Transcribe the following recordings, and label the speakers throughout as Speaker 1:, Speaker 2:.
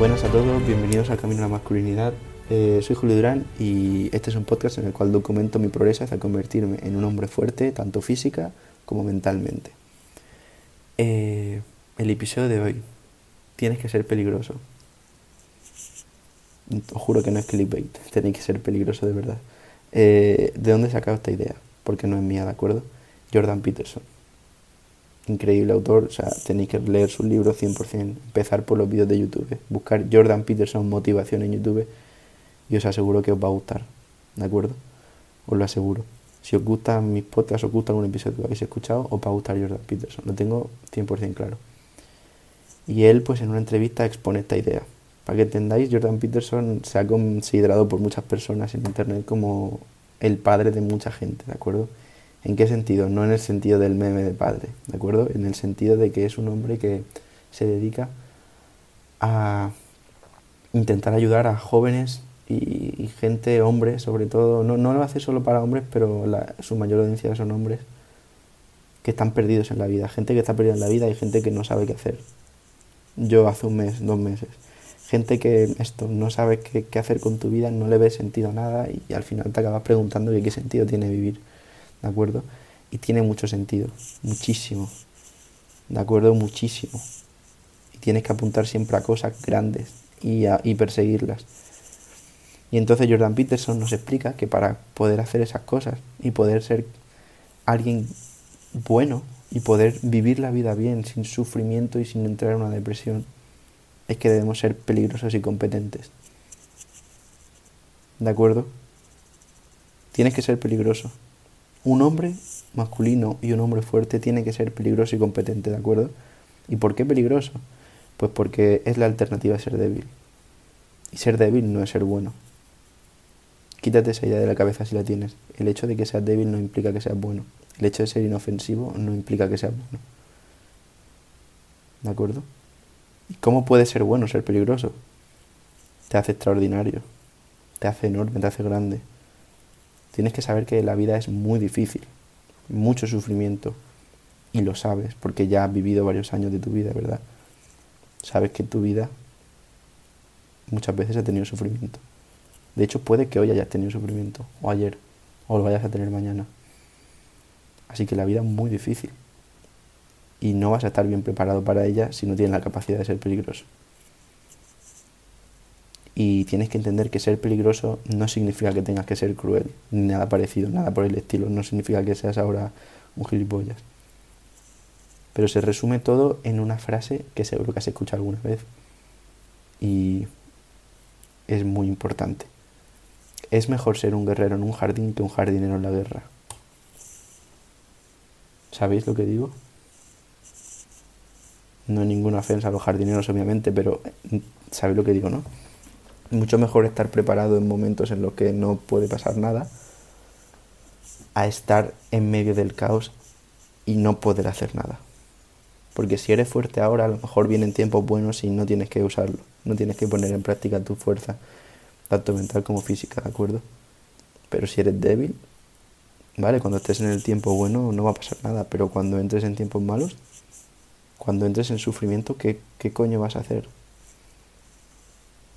Speaker 1: Buenas a todos, bienvenidos al Camino a la Masculinidad. Eh, soy Julio Durán y este es un podcast en el cual documento mi progreso hacia convertirme en un hombre fuerte, tanto física como mentalmente. Eh, el episodio de hoy, tienes que ser peligroso. Os juro que no es clickbait, tenéis que ser peligroso de verdad. Eh, ¿De dónde he sacado esta idea? Porque no es mía, ¿de acuerdo? Jordan Peterson increíble autor, o sea, tenéis que leer sus libros 100%, empezar por los vídeos de YouTube, buscar Jordan Peterson motivación en YouTube y os aseguro que os va a gustar, ¿de acuerdo? Os lo aseguro. Si os gustan mis podcasts, os gusta algún episodio que habéis escuchado, os va a gustar Jordan Peterson, lo tengo 100% claro. Y él, pues en una entrevista expone esta idea. Para que entendáis, Jordan Peterson se ha considerado por muchas personas en Internet como el padre de mucha gente, ¿de acuerdo? ¿En qué sentido? No en el sentido del meme de padre, ¿de acuerdo? En el sentido de que es un hombre que se dedica a intentar ayudar a jóvenes y, gente, hombres sobre todo. No, no, lo hace solo para hombres, pero su mayor audiencia son hombres que están perdidos en la vida. Gente que está perdida en la vida y gente que no sabe qué hacer. Yo hace un mes, dos meses. Gente que esto no sabe qué, qué hacer con tu vida, no le ve sentido a nada y, al final te acabas preguntando qué sentido tiene vivir. ¿De acuerdo? Y tiene mucho sentido, muchísimo, ¿de acuerdo? Muchísimo. Y tienes que apuntar siempre a cosas grandes y, y perseguirlas. Y entonces Jordan Peterson nos explica que para poder hacer esas cosas y poder ser alguien bueno y poder vivir la vida bien, sin sufrimiento y sin entrar en una depresión, es que debemos ser peligrosos y competentes. ¿De acuerdo? Tienes que ser peligroso. Un hombre masculino y un hombre fuerte tiene que ser peligroso y competente, ¿de acuerdo? ¿Y por qué peligroso? Pues porque es la alternativa a ser débil. Y ser débil no es ser bueno. Quítate esa idea de la cabeza si la tienes. El hecho de que seas débil no implica que seas bueno. El hecho de ser inofensivo no implica que seas bueno. ¿De acuerdo? ¿Y cómo puede ser bueno ser peligroso? Te hace extraordinario, te hace enorme, te hace grande, Tienes que saber que la vida es muy difícil, mucho sufrimiento, y lo sabes porque ya has vivido varios años de tu vida, ¿verdad? Sabes que tu vida muchas veces ha tenido sufrimiento. De hecho, puede que hoy hayas tenido sufrimiento, o ayer, o lo vayas a tener mañana. Así que la vida es muy difícil. Y no vas a estar bien preparado para ella si no tienes la capacidad de ser peligroso. Y tienes que entender que ser peligroso no significa que tengas que ser cruel, ni nada parecido, nada por el estilo. No significa que seas ahora un gilipollas. Pero se resume todo en una frase que seguro que has escuchado alguna vez. Y es muy importante. Es mejor ser un guerrero en un jardín que un jardinero en la guerra. ¿Sabéis lo que digo? No hay ninguna ofensa a los jardineros, obviamente, pero ¿sabéis lo que digo, no? Mucho mejor estar preparado en momentos en los que no puede pasar nada a estar en medio del caos y no poder hacer nada. Porque si eres fuerte ahora, a lo mejor vienen tiempos buenos y no tienes que usarlo, no tienes que poner en práctica tu fuerza, tanto mental como física, ¿de acuerdo? Pero si eres débil, ¿vale? Cuando estés en el tiempo bueno no va a pasar nada, pero cuando entres en tiempos malos, cuando entres en sufrimiento, ¿qué, qué coño vas a hacer?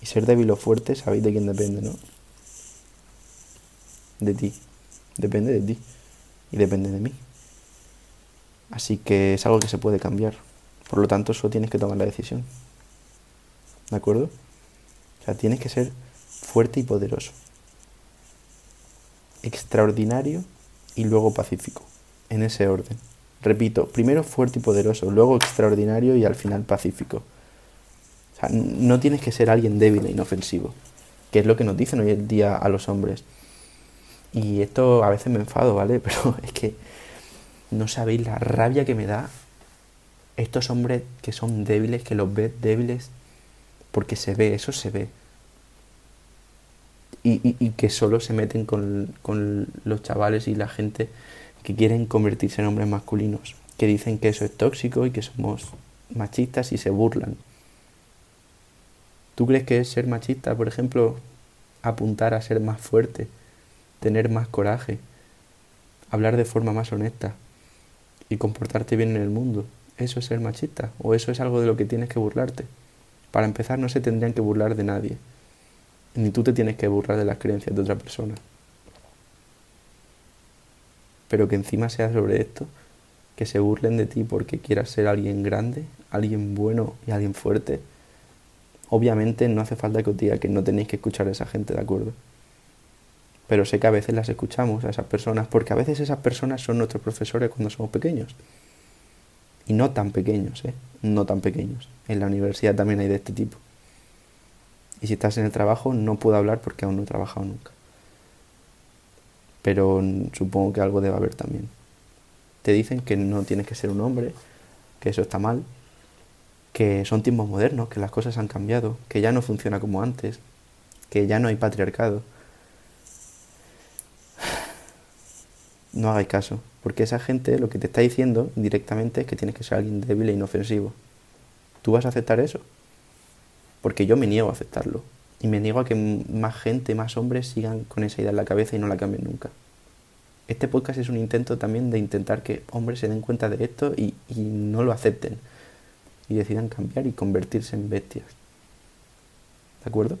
Speaker 1: Y ser débil o fuerte, sabéis de quién depende, ¿no? De ti. Depende de ti. Y depende de mí. Así que es algo que se puede cambiar. Por lo tanto, solo tienes que tomar la decisión. ¿De acuerdo? O sea, tienes que ser fuerte y poderoso. Extraordinario y luego pacífico. En ese orden. Repito, primero fuerte y poderoso, luego extraordinario y al final pacífico no tienes que ser alguien débil e inofensivo, que es lo que nos dicen hoy en día a los hombres. Y esto a veces me enfado, ¿vale? Pero es que no sabéis la rabia que me da estos hombres que son débiles, que los ves débiles, porque se ve, eso se ve. Y, que solo se meten con, con los chavales y la gente que quieren convertirse en hombres masculinos, que dicen que eso es tóxico y que somos machistas y se burlan. ¿Tú crees que es ser machista, por ejemplo, apuntar a ser más fuerte, tener más coraje, hablar de forma más honesta y comportarte bien en el mundo? ¿Eso es ser machista? ¿O eso es algo de lo que tienes que burlarte? Para empezar, no se tendrían que burlar de nadie. Ni tú te tienes que burlar de las creencias de otra persona. Pero que encima sea sobre esto, que se burlen de ti porque quieras ser alguien grande, alguien bueno y alguien fuerte. Obviamente no hace falta que os diga que no tenéis que escuchar a esa gente, ¿de acuerdo? Pero sé que a veces las escuchamos a esas personas porque a veces esas personas son nuestros profesores cuando somos pequeños. Y no tan pequeños, ¿eh? No tan pequeños. En la universidad también hay de este tipo. Y si estás en el trabajo, no puedo hablar porque aún no he trabajado nunca. Pero supongo que algo debe haber también. Te dicen que no tienes que ser un hombre, que eso está mal, que son tiempos modernos, que las cosas han cambiado, que ya no funciona como antes, que ya no hay patriarcado no hagáis caso, porque esa gente lo que te está diciendo directamente es que tienes que ser alguien débil e inofensivo. ¿Tú vas a aceptar eso? Porque yo me niego a aceptarlo. Y me niego a que más gente, más hombres sigan con esa idea en la cabeza y no la cambien nunca. Este podcast es un intento también de intentar que hombres se den cuenta de esto y, y no lo acepten. Y decidan cambiar y convertirse en bestias. ¿De acuerdo?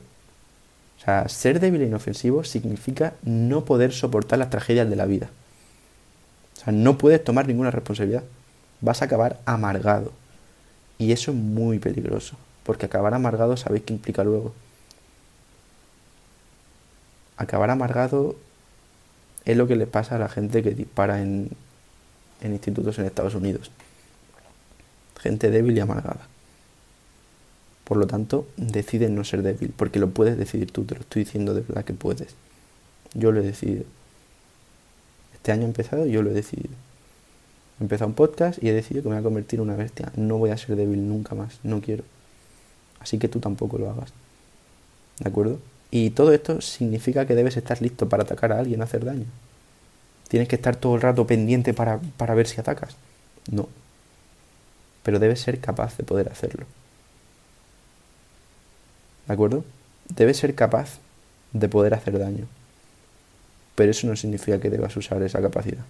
Speaker 1: O sea, ser débil e inofensivo significa no poder soportar las tragedias de la vida. O sea, no puedes tomar ninguna responsabilidad. Vas a acabar amargado. Y eso es muy peligroso. Porque acabar amargado sabéis qué implica luego. Acabar amargado es lo que le pasa a la gente que dispara en, en institutos en Estados Unidos. Gente débil y amargada. Por lo tanto, decide no ser débil, porque lo puedes decidir tú, te lo estoy diciendo de verdad que puedes. Yo lo he decidido. Este año he empezado yo lo he decidido. He empezado un podcast y he decidido que me voy a convertir en una bestia. No voy a ser débil nunca más, no quiero. Así que tú tampoco lo hagas. ¿De acuerdo? Y todo esto significa que debes estar listo para atacar a alguien, hacer daño. Tienes que estar todo el rato pendiente para, para ver si atacas. No. Pero debes ser capaz de poder hacerlo. ¿De acuerdo? Debes ser capaz de poder hacer daño pero eso no significa que debas usar esa capacidad.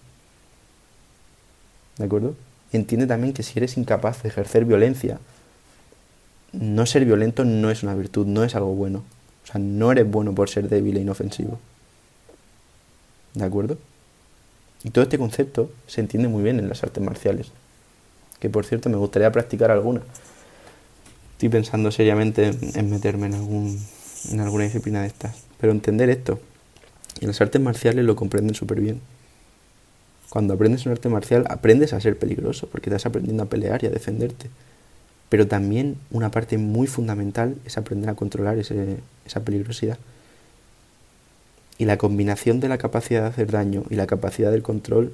Speaker 1: ¿De acuerdo? entiende también que si eres incapaz de ejercer violencia, no ser violento no es una virtud, no es algo bueno. O sea, no eres bueno por ser débil e inofensivo. ¿De acuerdo? Y todo este concepto se entiende muy bien en las artes marciales. Que por cierto me gustaría practicar alguna. Estoy pensando seriamente en meterme en, algún, en alguna disciplina de estas. Pero entender esto, y las artes marciales lo comprenden súper bien. Cuando aprendes un arte marcial, aprendes a ser peligroso, porque estás aprendiendo a pelear y a defenderte. Pero también una parte muy fundamental es aprender a controlar esa peligrosidad. Y la combinación de la capacidad de hacer daño y la capacidad del control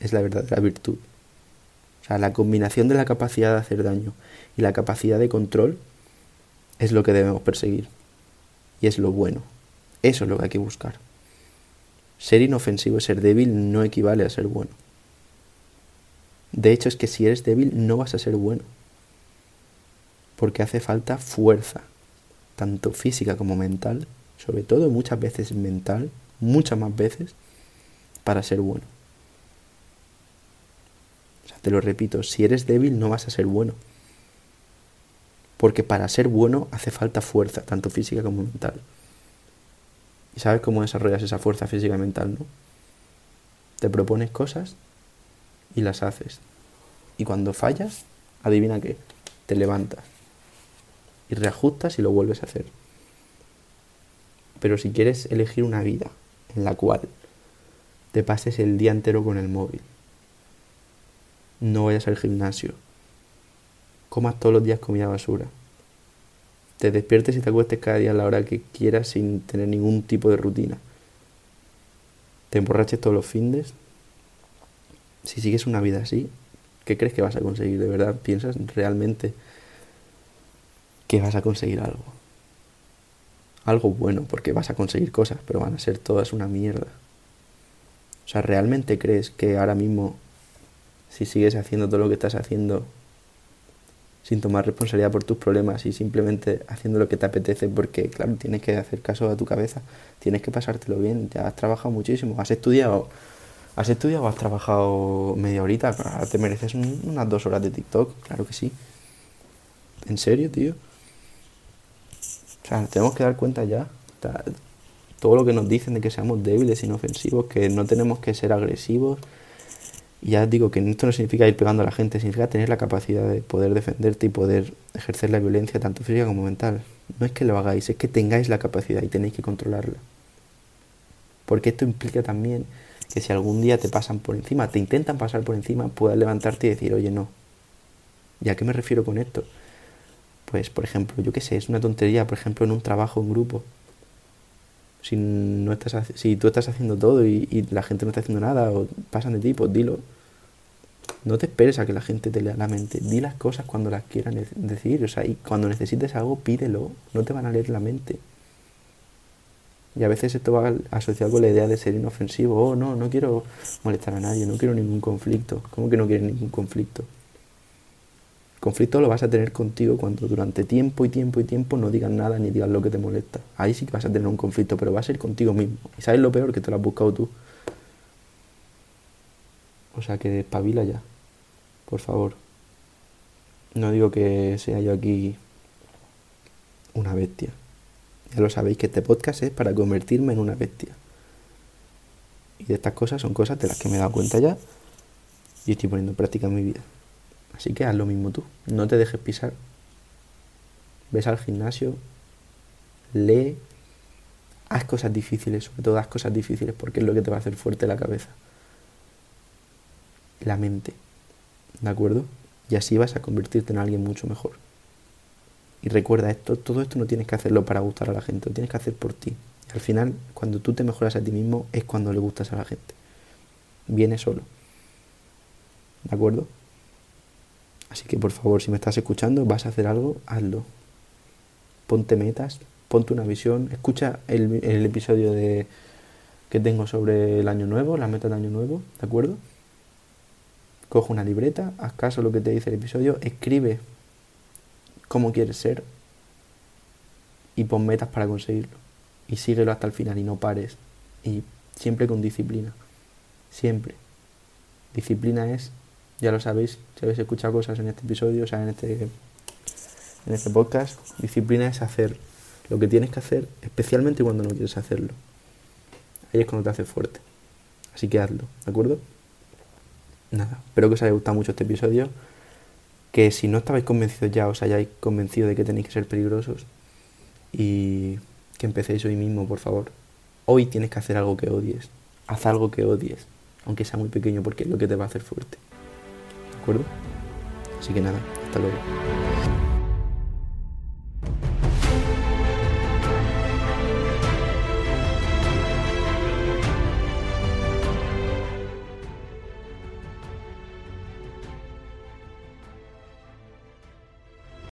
Speaker 1: es la verdadera virtud. O sea, la combinación de la capacidad de hacer daño y la capacidad de control es lo que debemos perseguir. Y es lo bueno. Eso es lo que hay que buscar. Ser inofensivo y ser débil no equivale a ser bueno. De hecho es que si eres débil no vas a ser bueno. Porque hace falta fuerza, tanto física como mental, sobre todo muchas veces mental, muchas más veces, para ser bueno. Te lo repito, si eres débil no vas a ser bueno. Porque para ser bueno hace falta fuerza, tanto física como mental. Y sabes cómo desarrollas esa fuerza física y mental, ¿no? Te propones cosas y las haces. Y cuando fallas, adivina qué, te levantas y reajustas y lo vuelves a hacer. Pero si quieres elegir una vida en la cual te pases el día entero con el móvil, no vayas al gimnasio, comas todos los días comida basura, te despiertes y te acuestes cada día a la hora que quieras sin tener ningún tipo de rutina. Te emborraches todos los fines. Si sigues una vida así, ¿qué crees que vas a conseguir? ¿De verdad piensas realmente que vas a conseguir algo? Algo bueno, porque vas a conseguir cosas, pero van a ser todas una mierda. O sea, ¿realmente crees que ahora mismo, si sigues haciendo todo lo que estás haciendo, sin tomar responsabilidad por tus problemas y simplemente haciendo lo que te apetece porque, claro, tienes que hacer caso a tu cabeza, tienes que pasártelo bien, ya has trabajado muchísimo, has estudiado, has estudiado has trabajado media horita, te mereces unas dos horas de TikTok, claro que sí. ¿En serio, tío? O sea, tenemos que dar cuenta ya. todo lo que nos dicen de que seamos débiles, inofensivos, que no tenemos que ser agresivos. Y ya digo que esto no significa ir pegando a la gente, significa tener la capacidad de poder defenderte y poder ejercer la violencia, tanto física como mental. No es que lo hagáis, es que tengáis la capacidad y tenéis que controlarla. Porque esto implica también que si algún día te pasan por encima, te intentan pasar por encima, puedas levantarte y decir, oye, no. ¿Y a qué me refiero con esto? Pues, por ejemplo, yo qué sé, es una tontería, por ejemplo, en un trabajo en grupo. Si, no estás, si tú estás haciendo todo y, la gente no está haciendo nada o pasan de ti, pues dilo. No te esperes a que la gente te lea la mente. Di las cosas cuando las quieran decir. O sea, y cuando necesites algo, pídelo. No te van a leer la mente. Y a veces esto va asociado con la idea de ser inofensivo. Oh, no, no quiero molestar a nadie, no quiero ningún conflicto. ¿Cómo que no quieres ningún conflicto? conflicto lo vas a tener contigo cuando durante tiempo y tiempo y tiempo no digas nada ni digas lo que te molesta. Ahí sí que vas a tener un conflicto, pero va a ser contigo mismo. Y sabes lo peor que te lo has buscado tú. O sea que espabila ya. Por favor. No digo que sea yo aquí una bestia. Ya lo sabéis que este podcast es para convertirme en una bestia. Y de estas cosas son cosas de las que me he dado cuenta ya y estoy poniendo en práctica en mi vida. Así que haz lo mismo tú. No te dejes pisar. Ves al gimnasio, lee, haz cosas difíciles, sobre todo haz cosas difíciles porque es lo que te va a hacer fuerte la cabeza. La mente. ¿De acuerdo? Y así vas a convertirte en alguien mucho mejor. Y recuerda esto, todo esto no tienes que hacerlo para gustar a la gente, lo tienes que hacer por ti. Al final, cuando tú te mejoras a ti mismo, es cuando le gustas a la gente. Viene solo. ¿De acuerdo? Así que por favor, si me estás escuchando, vas a hacer algo, hazlo. Ponte metas, ponte una visión, escucha el, episodio de, que tengo sobre el año nuevo, las metas de año nuevo, ¿de acuerdo? Coge una libreta, haz caso lo que te dice el episodio, escribe cómo quieres ser y pon metas para conseguirlo. Y síguelo hasta el final y no pares. Y siempre con disciplina. Siempre. Disciplina es ya lo sabéis, si habéis escuchado cosas en este episodio, o sea, en este, en este podcast, disciplina es hacer lo que tienes que hacer, especialmente cuando no quieres hacerlo. Ahí es cuando te hace fuerte. Así que hazlo, ¿de acuerdo? Nada, espero que os haya gustado mucho este episodio. Que si no estabais convencidos ya, os hayáis convencido de que tenéis que ser peligrosos. Y que empecéis hoy mismo, por favor. Hoy tienes que hacer algo que odies. Haz algo que odies, aunque sea muy pequeño, porque es lo que te va a hacer fuerte. ¿De acuerdo? Así que nada, hasta luego.